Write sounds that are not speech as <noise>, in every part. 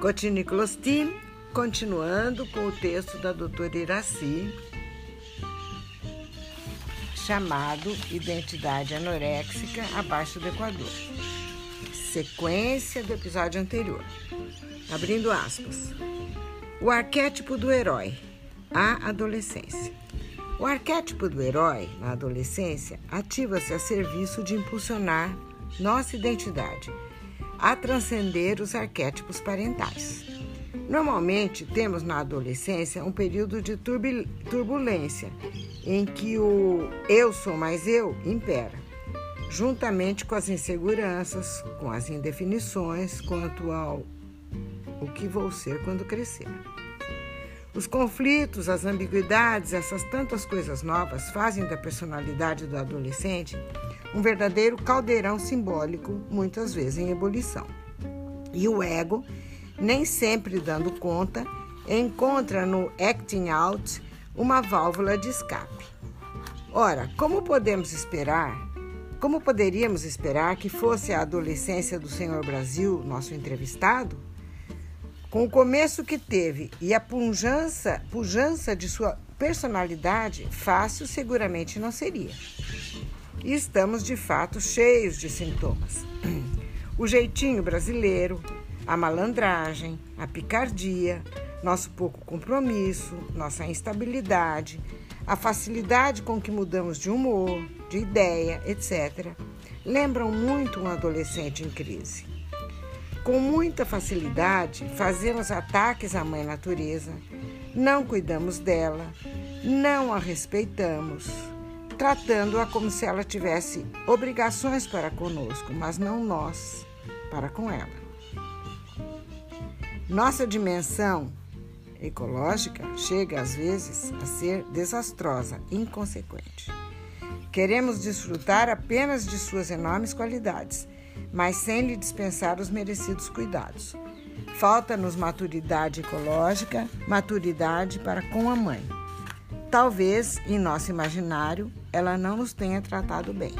Cotinicolas Team, continuando com o texto da doutora Iraci, chamado Identidade Anoréxica Abaixo do Equador. Sequência do episódio anterior. Abrindo aspas. O arquétipo do herói, a adolescência. O arquétipo do herói, na adolescência, ativa-se a serviço de impulsionar nossa identidade a transcender os arquétipos parentais. Normalmente, temos na adolescência um período de turbulência em que o eu sou mais eu impera, juntamente com as inseguranças, com as indefinições quanto ao o que vou ser quando crescer. Os conflitos, as ambiguidades, essas tantas coisas novas fazem da personalidade do adolescente um verdadeiro caldeirão simbólico, muitas vezes em ebulição. E o ego, nem sempre dando conta, encontra no acting out uma válvula de escape. Ora, como podemos esperar? Como poderíamos esperar que fosse a adolescência do senhor Brasil, nosso entrevistado? Com o começo que teve e a pujança, pujança de sua personalidade, fácil seguramente não seria. E estamos de fato cheios de sintomas. O jeitinho brasileiro, a malandragem, a picardia, nosso pouco compromisso, nossa instabilidade, a facilidade com que mudamos de humor, de ideia, etc., lembram muito um adolescente em crise. Com muita facilidade, fazemos ataques à mãe natureza, não cuidamos dela, não a respeitamos, tratando-a como se ela tivesse obrigações para conosco, mas não nós para com ela. Nossa dimensão ecológica chega às vezes a ser desastrosa, inconsequente. Queremos desfrutar apenas de suas enormes qualidades mas sem lhe dispensar os merecidos cuidados. Falta-nos maturidade ecológica, maturidade para com a mãe. Talvez, em nosso imaginário, ela não nos tenha tratado bem.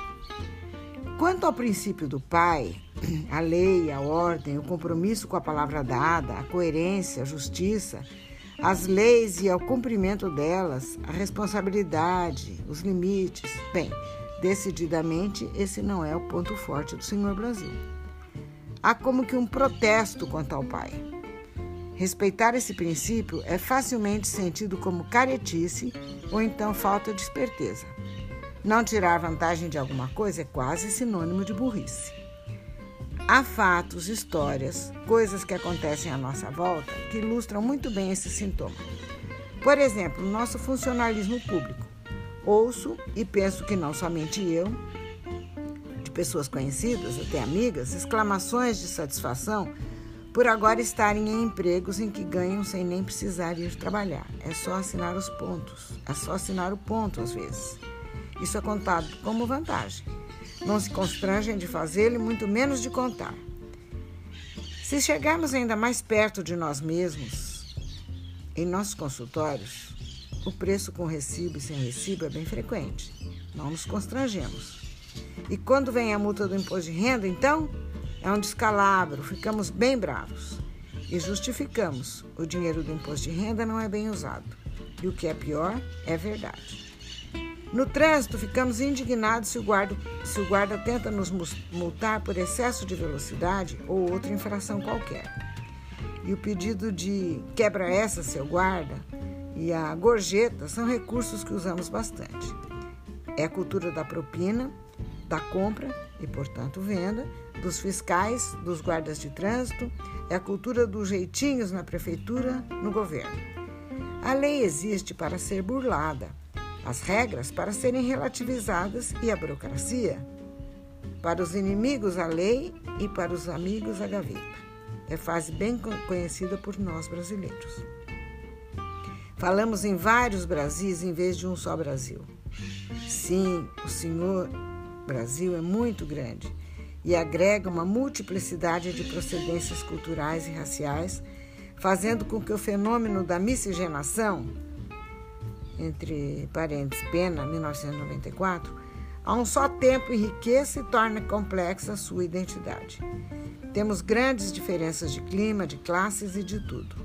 Quanto ao princípio do pai, <clears throat> a lei, a ordem, o compromisso com a palavra dada, a coerência, a justiça, as leis e ao cumprimento delas, a responsabilidade, os limites, bem, Decididamente, esse não é o ponto forte do Senhor Brasil. Há como que um protesto quanto ao Pai. Respeitar esse princípio é facilmente sentido como caretice ou então falta de esperteza. Não tirar vantagem de alguma coisa é quase sinônimo de burrice. Há fatos, histórias, coisas que acontecem à nossa volta que ilustram muito bem esse sintoma. Por exemplo, nosso funcionalismo público. Ouço e penso que não somente eu, de pessoas conhecidas, até amigas, exclamações de satisfação por agora estarem em empregos em que ganham sem nem precisar ir trabalhar. É só assinar os pontos, é só assinar o ponto às vezes. Isso é contado como vantagem. Não se constrangem de fazê-lo e muito menos de contar. Se chegarmos ainda mais perto de nós mesmos, em nossos consultórios, o preço com recibo e sem recibo é bem frequente. Não nos constrangemos. E quando vem a multa do imposto de renda, então, é um descalabro, ficamos bem bravos. E justificamos: o dinheiro do imposto de renda não é bem usado. E o que é pior, é verdade. No trânsito, ficamos indignados se o, guarda, se o guarda tenta nos multar por excesso de velocidade ou outra infração qualquer. E o pedido de quebra essa, seu guarda, e a gorjeta são recursos que usamos bastante. É a cultura da propina, da compra e, portanto, venda, dos fiscais, dos guardas de trânsito, é a cultura dos jeitinhos na prefeitura, no governo. A lei existe para ser burlada, as regras para serem relativizadas e a burocracia para os inimigos a lei e para os amigos a gaveta. É fase bem conhecida por nós brasileiros. Falamos em vários Brasis em vez de um só Brasil. Sim, o Senhor Brasil é muito grande e agrega uma multiplicidade de procedências culturais e raciais, fazendo com que o fenômeno da miscigenação, entre parênteses, pena 1994, a um só tempo enriquece e torna complexa a sua identidade. Temos grandes diferenças de clima, de classes e de tudo.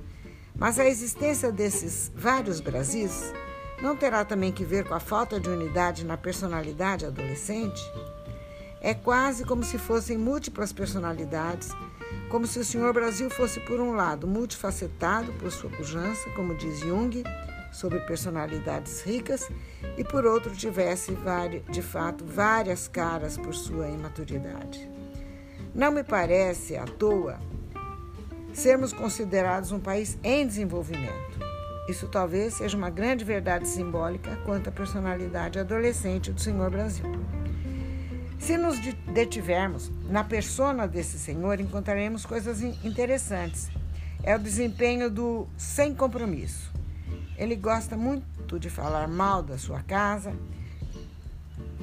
Mas a existência desses vários Brasis não terá também que ver com a falta de unidade na personalidade adolescente? É quase como se fossem múltiplas personalidades, como se o Senhor Brasil fosse, por um lado, multifacetado por sua pujança, como diz Jung, sobre personalidades ricas, e por outro, tivesse, de fato, várias caras por sua imaturidade. Não me parece à toa sermos considerados um país em desenvolvimento. Isso talvez seja uma grande verdade simbólica quanto à personalidade adolescente do Senhor Brasil. Se nos detivermos na persona desse senhor, encontraremos coisas interessantes. É o desempenho do sem compromisso. Ele gosta muito de falar mal da sua casa,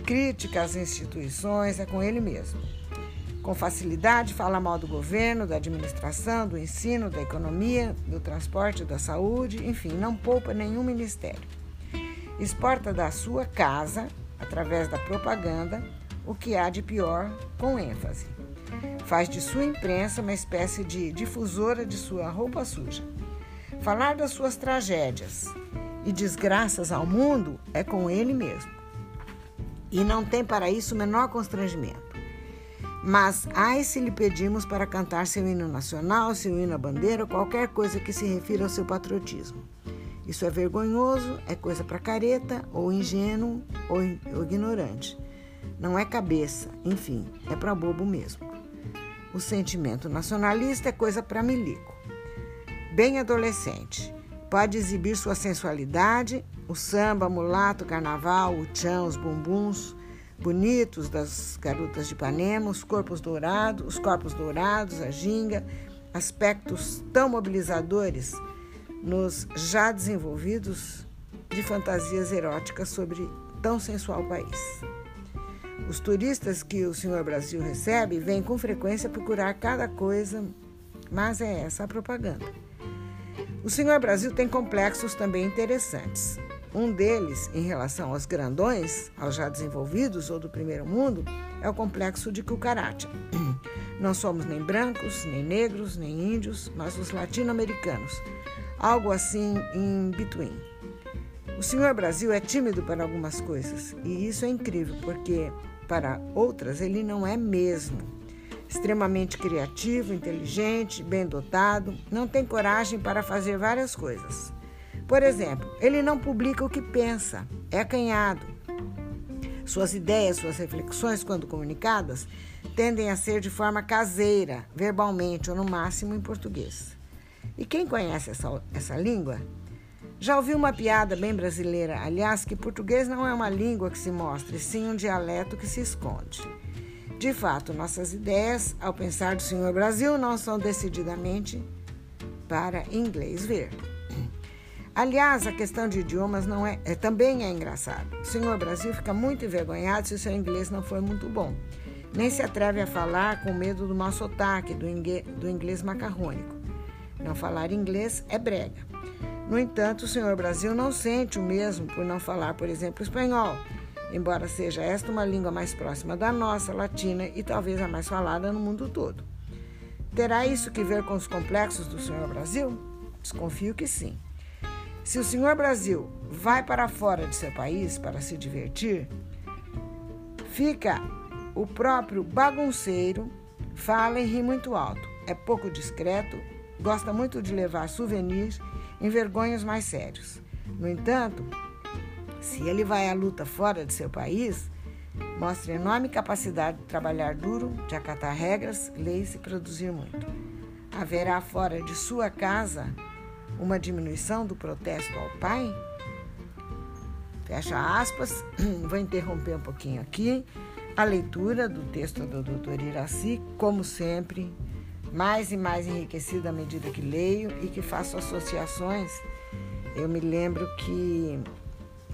crítica às instituições, é com ele mesmo. Com facilidade, fala mal do governo, da administração, do ensino, da economia, do transporte, da saúde, enfim, não poupa nenhum ministério. Exporta da sua casa, através da propaganda, o que há de pior, com ênfase. Faz de sua imprensa uma espécie de difusora de sua roupa suja. Falar das suas tragédias e desgraças ao mundo é com ele mesmo. E não tem para isso o menor constrangimento. Mas ai se lhe pedimos para cantar seu hino nacional, seu hino à bandeira, qualquer coisa que se refira ao seu patriotismo. Isso é vergonhoso, é coisa para careta, ou ingênuo, ou, ignorante. Não é cabeça, enfim, é para bobo mesmo. O sentimento nacionalista é coisa para milico. Bem adolescente, pode exibir sua sensualidade, o samba, mulato, carnaval, o tchan, os bumbuns, bonitos das garotas de Ipanema, os corpos dourados, os corpos dourados, a ginga, aspectos tão mobilizadores nos já desenvolvidos de fantasias eróticas sobre tão sensual país. Os turistas que o Senhor Brasil recebe vêm com frequência procurar cada coisa, mas é essa a propaganda. O Senhor Brasil tem complexos também interessantes. Um deles, em relação aos grandões, aos já desenvolvidos ou do primeiro mundo, é o complexo de cucaracha. <clears throat> Não somos nem brancos, nem negros, nem índios, mas os latino-americanos. Algo assim em between. O senhor Brasil é tímido para algumas coisas, e isso é incrível, porque para outras ele não é mesmo. Extremamente criativo, inteligente, bem dotado, não tem coragem para fazer várias coisas. Por exemplo, ele não publica o que pensa, é acanhado. Suas ideias, suas reflexões, quando comunicadas, tendem a ser de forma caseira, verbalmente ou no máximo em português. E quem conhece essa, essa língua já ouviu uma piada bem brasileira, aliás, que português não é uma língua que se mostra, e sim um dialeto que se esconde. De fato, nossas ideias, ao pensar do Senhor Brasil, não são decididamente para inglês ver. Aliás, a questão de idiomas não é, é também é engraçada. O senhor Brasil fica muito envergonhado se o seu inglês não for muito bom. Nem se atreve a falar com medo do mau sotaque, do inglês, do inglês macarrônico. Não falar inglês é brega. No entanto, o senhor Brasil não sente o mesmo por não falar, por exemplo, espanhol, embora seja esta uma língua mais próxima da nossa, latina, e talvez a mais falada no mundo todo. Terá isso que ver com os complexos do senhor Brasil? Desconfio que sim. Se o senhor Brasil vai para fora de seu país para se divertir, fica o próprio bagunceiro, fala e ri muito alto, é pouco discreto, gosta muito de levar souvenirs em vergonhos mais sérios. No entanto, se ele vai à luta fora de seu país, mostra enorme capacidade de trabalhar duro, de acatar regras, leis e produzir muito. Haverá fora de sua casa uma diminuição do protesto ao pai? Fecha aspas, <clears throat> vou interromper um pouquinho aqui a leitura do texto do Dr. Iraci, como sempre, mais e mais enriquecida à medida que leio e que faço associações. Eu me lembro que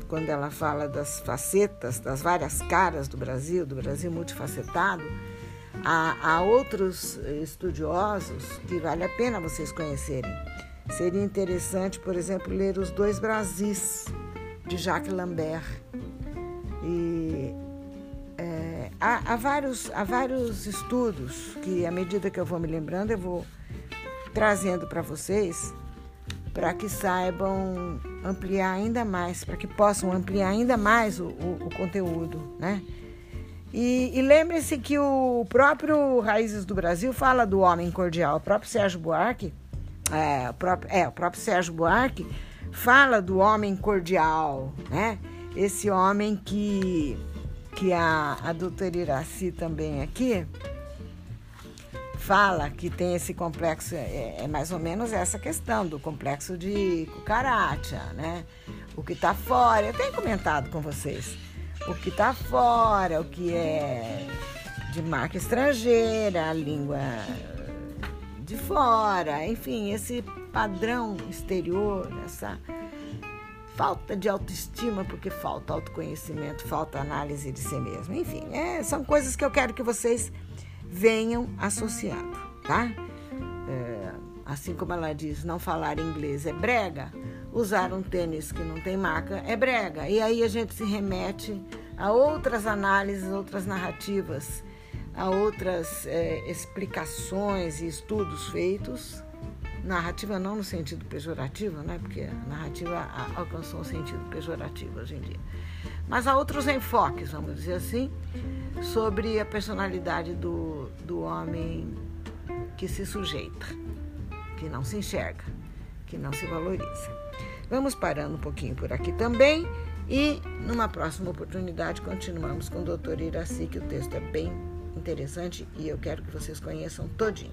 quando ela fala das facetas, das várias caras do Brasil, do Brasil multifacetado, há, há outros estudiosos que vale a pena vocês conhecerem. Seria interessante, por exemplo, ler Os Dois Brasis, de Jacques Lambert. Há, há, vários, há vários estudos que, à medida que eu vou me lembrando, eu vou trazendo para vocês para que saibam ampliar ainda mais, para que possam ampliar ainda mais o, o, o conteúdo, né? E, e lembre-se que o próprio Raízes do Brasil fala do homem cordial. O próprio Sérgio Buarque, é, o próprio, é, o próprio Sérgio Buarque fala do homem cordial, né? Esse homem que, que a, a doutora Iraci também aqui fala que tem esse complexo, é, é mais ou menos essa questão do complexo de cucaracha, né? O que está fora, eu tenho comentado com vocês o que está fora, o que é de marca estrangeira, a língua de fora, enfim, esse padrão exterior, essa falta de autoestima, porque falta autoconhecimento, falta análise de si mesmo. Enfim, é, são coisas que eu quero que vocês venham associando, tá? É, assim como ela diz, não falar inglês é brega, usar um tênis que não tem marca é brega. E aí a gente se remete a outras análises, outras narrativas, a outras é, explicações e estudos feitos. Narrativa não no sentido pejorativo, né? porque a narrativa alcançou um sentido pejorativo hoje em dia. Mas há outros enfoques, vamos dizer assim, sobre a personalidade do, do homem que se sujeita, que não se enxerga, que não se valoriza. Vamos parando um pouquinho por aqui também e numa próxima oportunidade continuamos com o doutor Iraci, que o texto é bem interessante e eu quero que vocês conheçam todinho.